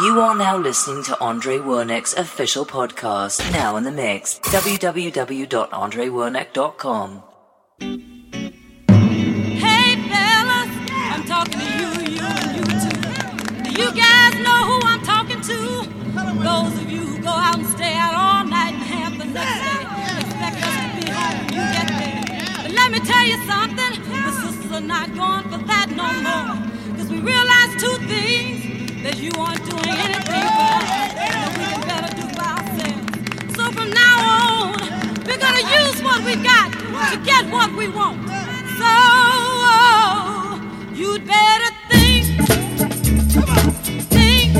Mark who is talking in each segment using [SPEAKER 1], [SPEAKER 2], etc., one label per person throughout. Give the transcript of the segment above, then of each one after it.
[SPEAKER 1] You are now listening to Andre Wernick's official podcast, now in the mix. www.andrewernick.com.
[SPEAKER 2] Hey fellas, I'm talking to you, you, you too. Do you guys know who I'm talking to? Those of you who go out and stay out all night and have the next day. Expect us to be home when you get there. But let me tell you something, the sisters are not going for that no more. You aren't doing anything we better do by ourselves. So from now on, we're gonna use what we got to get what we want. So you'd better think, think.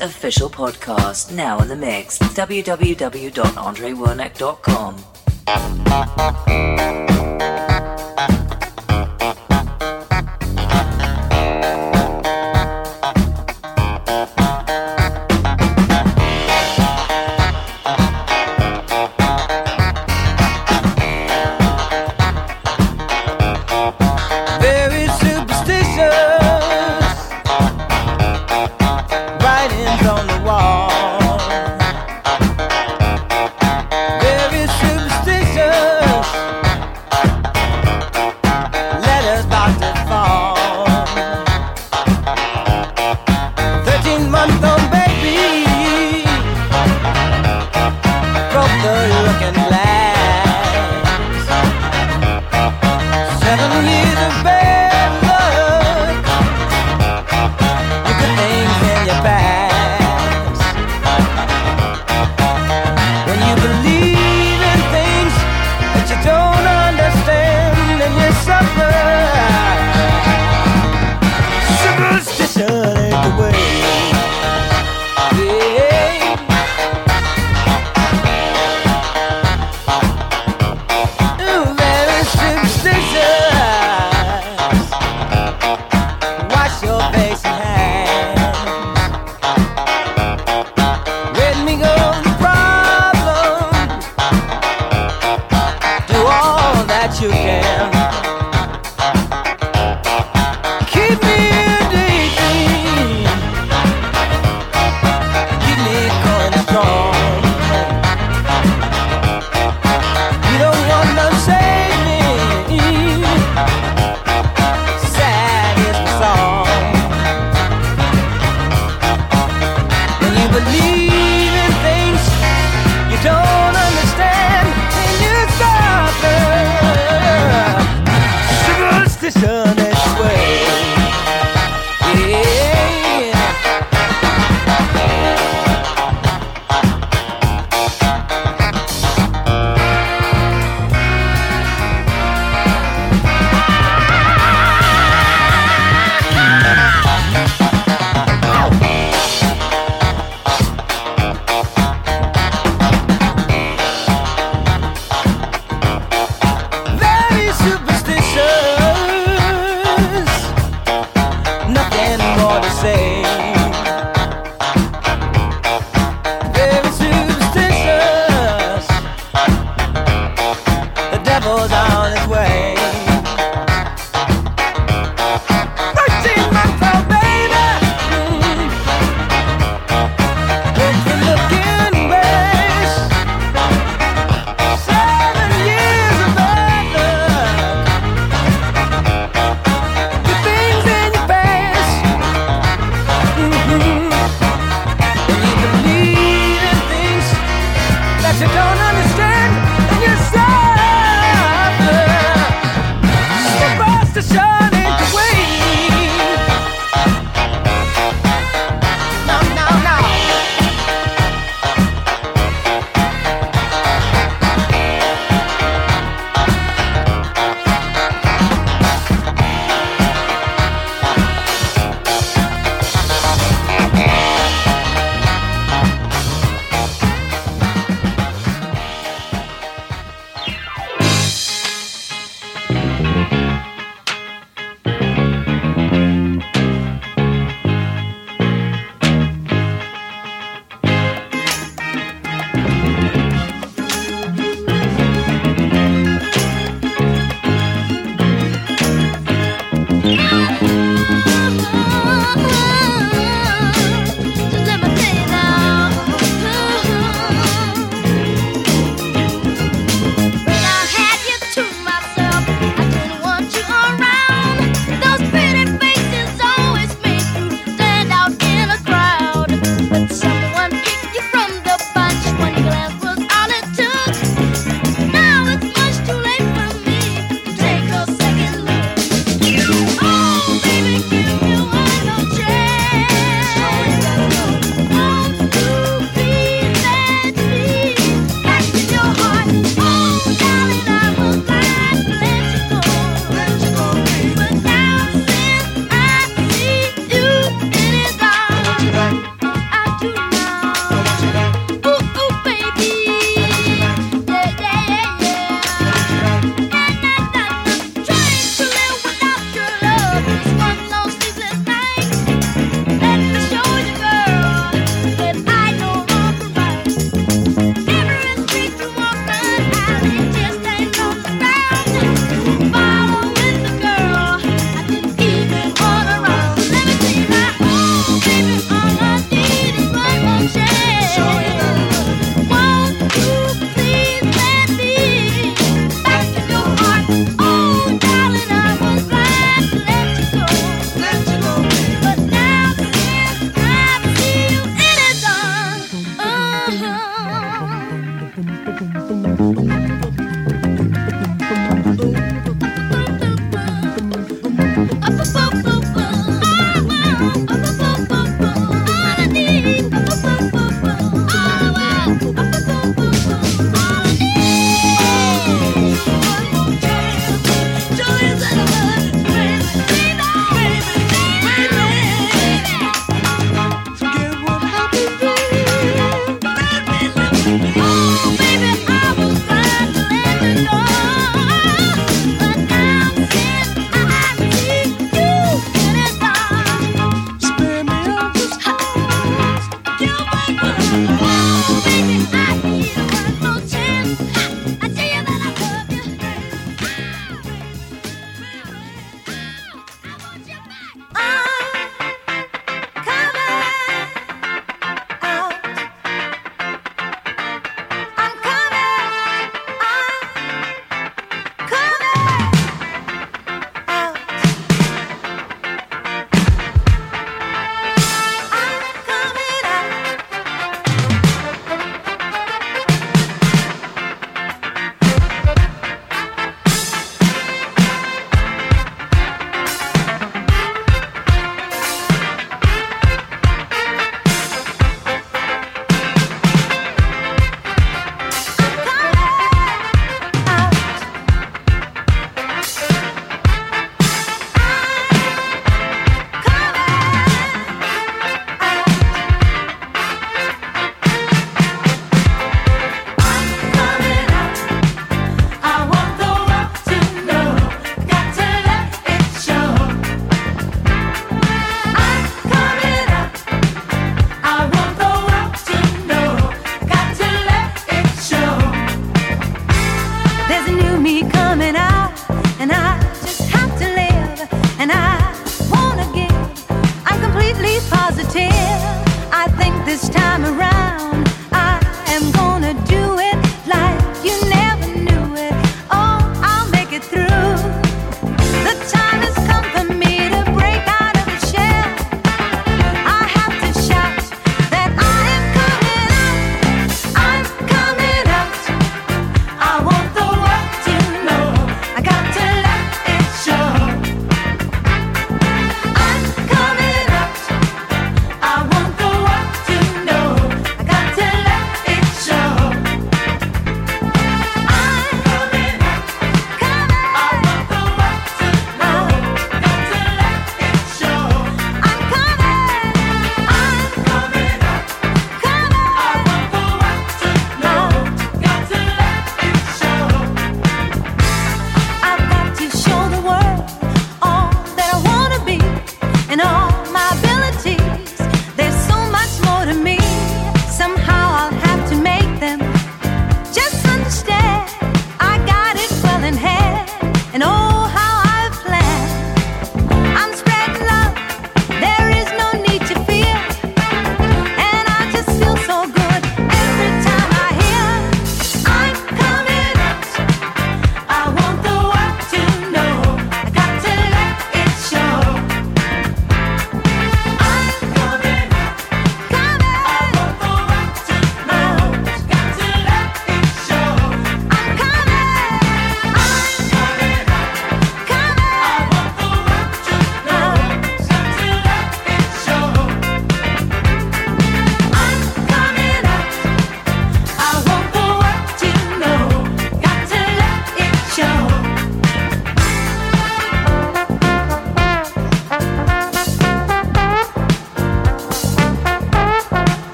[SPEAKER 1] Official podcast, now in the mix. www.andrewernick.com.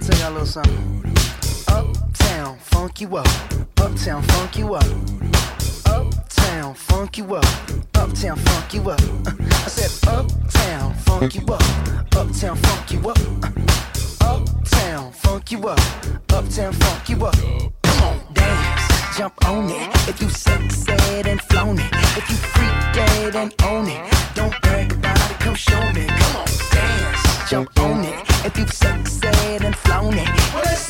[SPEAKER 3] tell y'all a little something. Uptown, funk you up. Uptown, funk you up. Uptown, funk you up. Uptown, funk you up. I said, Uptown, funk you up. Uptown, funk you up. Uptown, funk you up. Uptown, funk you up. Come on, dance, jump on it. If you succeed and flown it, if you freak dead and own it, don't brag about it. Come show me. Come on, dance, jump on it if you've sexed and flown it.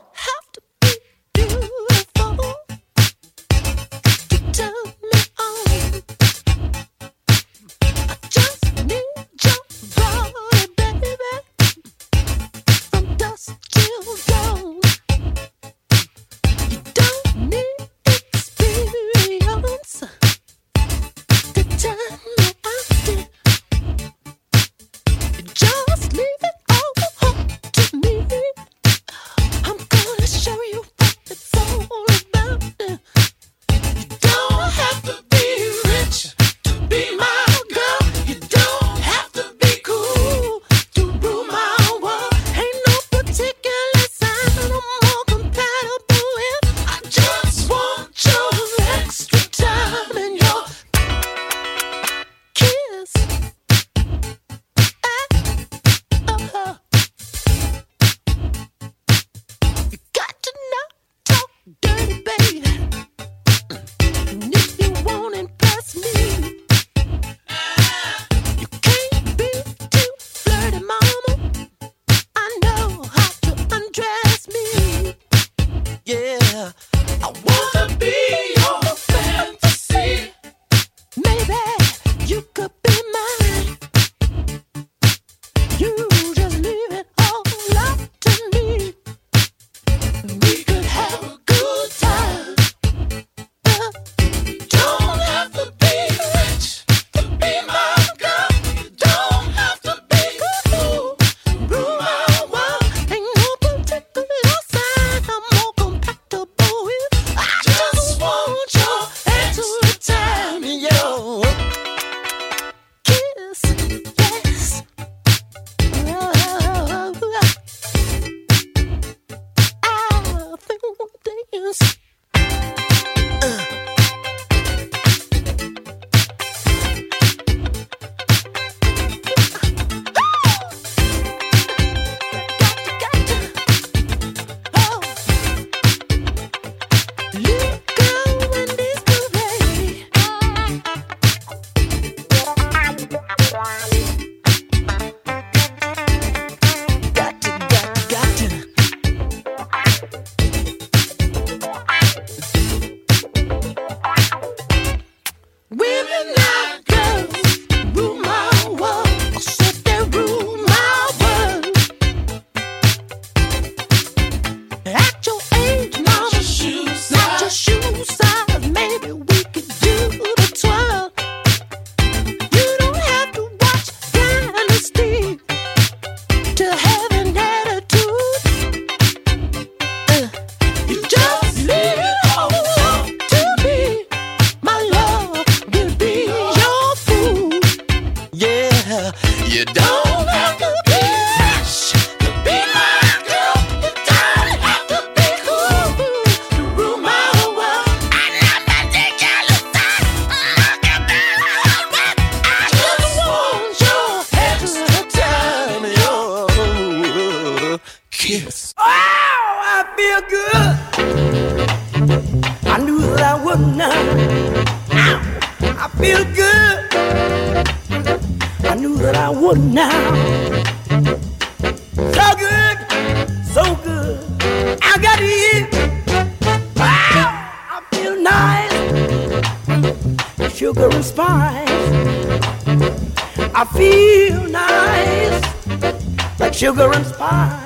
[SPEAKER 4] like sugar and spice.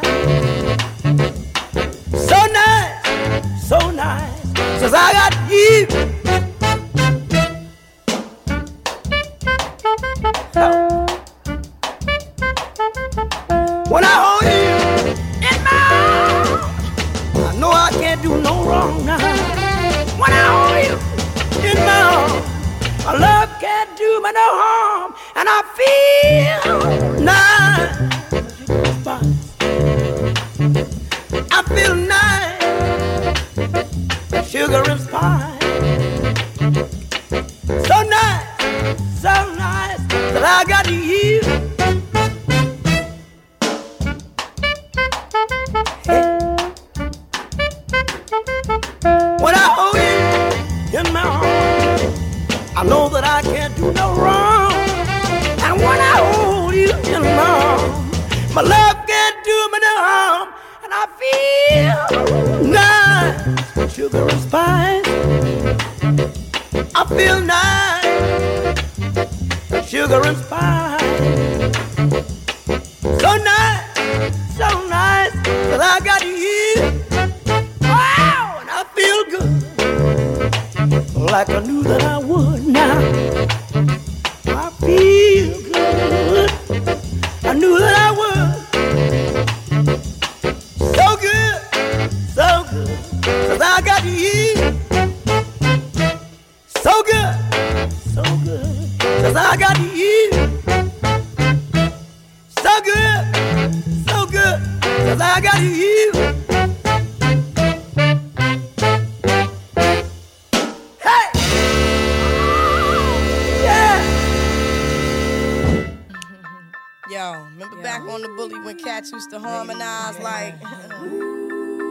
[SPEAKER 4] So nice, so nice, since I got you.
[SPEAKER 5] On the bully when cats used to harmonize like,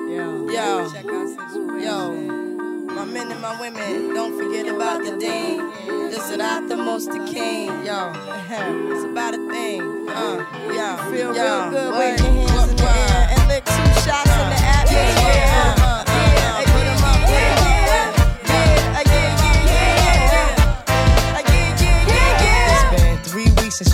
[SPEAKER 5] yo, yo, my men and my women, don't forget about the deen. This is not the most the king, yo. It's about a thing, uh, yo,
[SPEAKER 6] Feel
[SPEAKER 5] yo,
[SPEAKER 6] real good, wave your hands in the air.
[SPEAKER 5] And lick two shots in the atmosphere.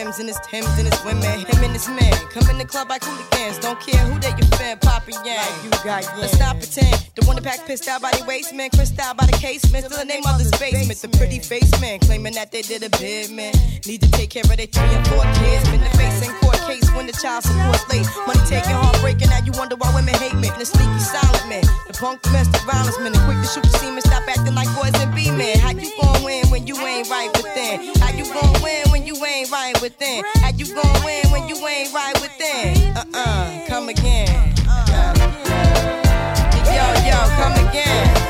[SPEAKER 5] Rims and his Timbs and his women. Him and his men come in the club like hooligans. Don't care who they your fan, poppin' yang.
[SPEAKER 6] You got
[SPEAKER 5] Let's not pretend. The one that pack pissed out by the waistman, Cristal by the casement. Still the name of this basement. The pretty face man claiming that they did a bid, man. Need to take care of their three and four kids. Been the face in court case when the child support's late. Money taking, heartbreaking. Now you wonder why women hate men. The sneaky silent man. The punk domestic violence man. The quick to shoot the semen. Stop acting like boys and be men. How you gon' win when you ain't right within? How you gon' win when you ain't right within? How you gon' win when you ain't right within? Uh uh, come again. Yo, yo, come again.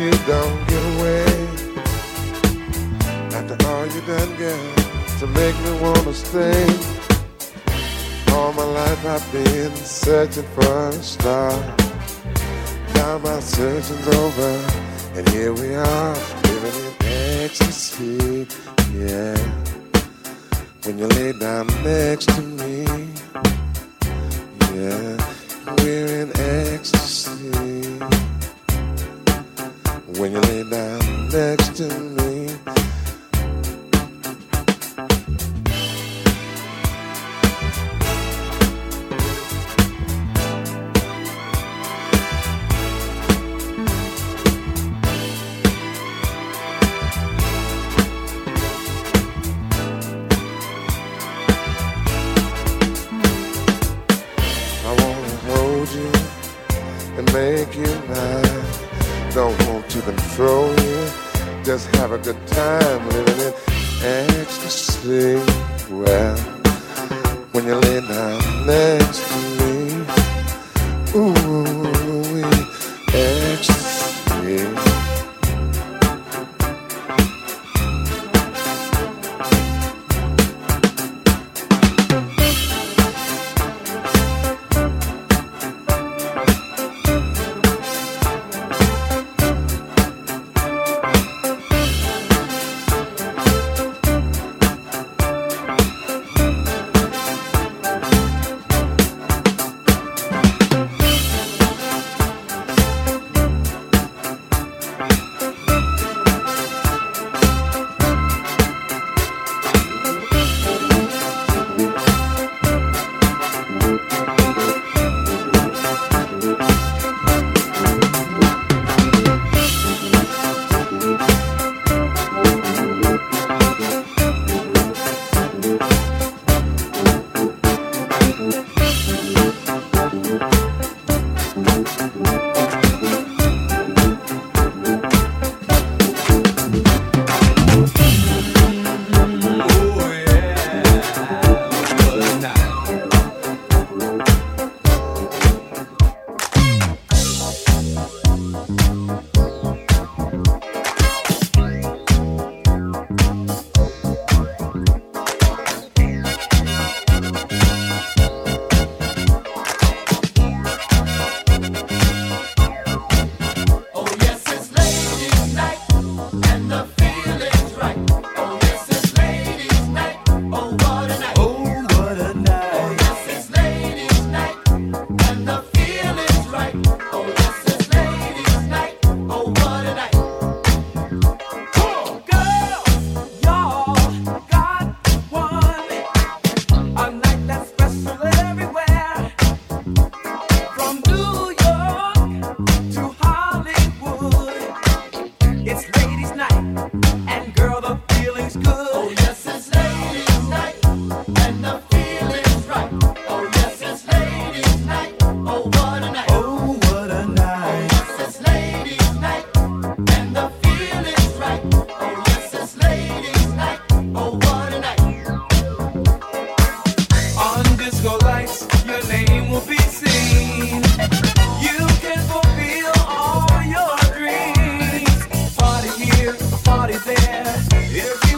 [SPEAKER 7] you don't
[SPEAKER 8] get away. After all you done, girl, to make me wanna stay. All my life I've been searching for a star. Now my searching's over, and here we are, living in ecstasy. Yeah, when you lay down next to me, yeah, we're in ecstasy. When you lay down next to me. I wanna hold you and make you mine. A time
[SPEAKER 9] Oh, what a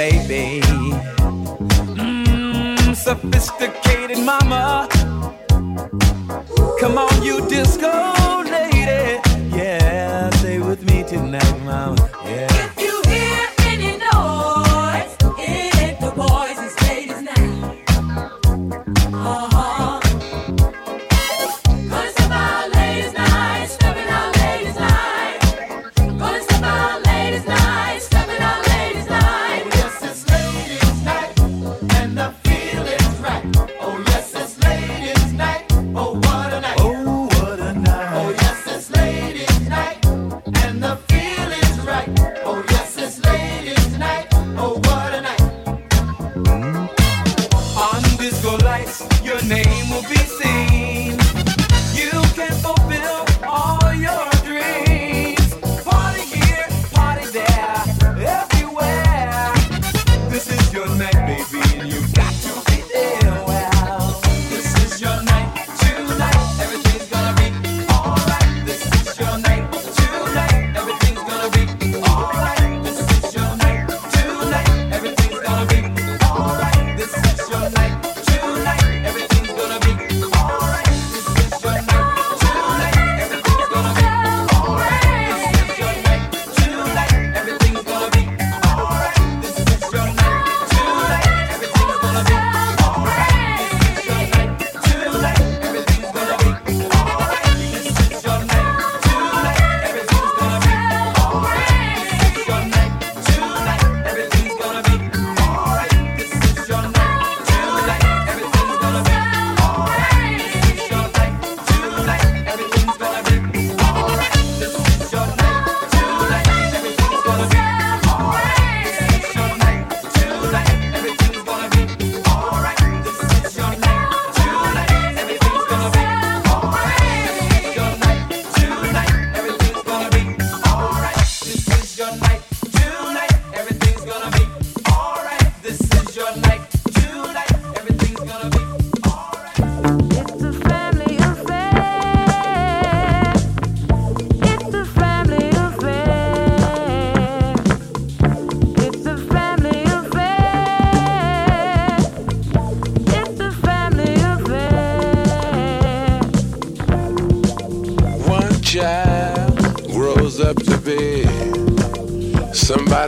[SPEAKER 9] baby,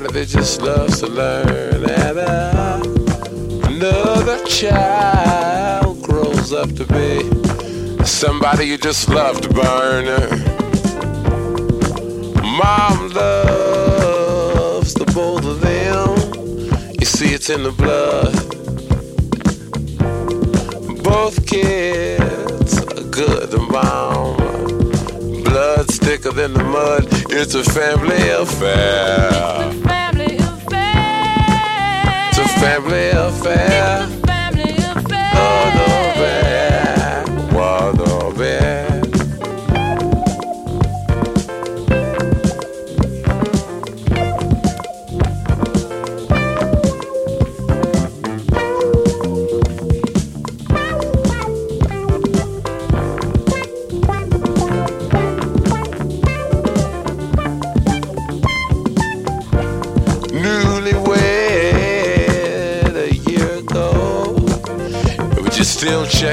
[SPEAKER 10] that just loves to learn. And uh, another child grows up to be somebody you just love to burn. Mom loves the both of them. You see, it's in the blood. Both kids are good and mom. blood's thicker than the mud. It's a family affair family affair.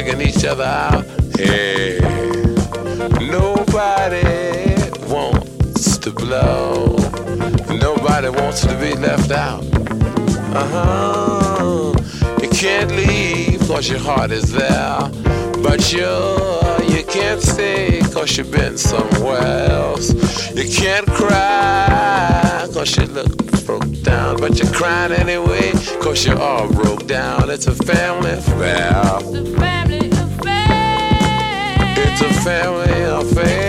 [SPEAKER 10] Checking each other out. Hey, nobody wants to blow. Nobody wants to be left out. Uh huh. You can't leave cause your heart is there. But you, you can't stay cause you've been somewhere else. You can't cry cause you look broke down. But you're crying anyway cause you're all broke down. It's a family affair it's a family affair.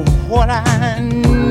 [SPEAKER 3] what I need.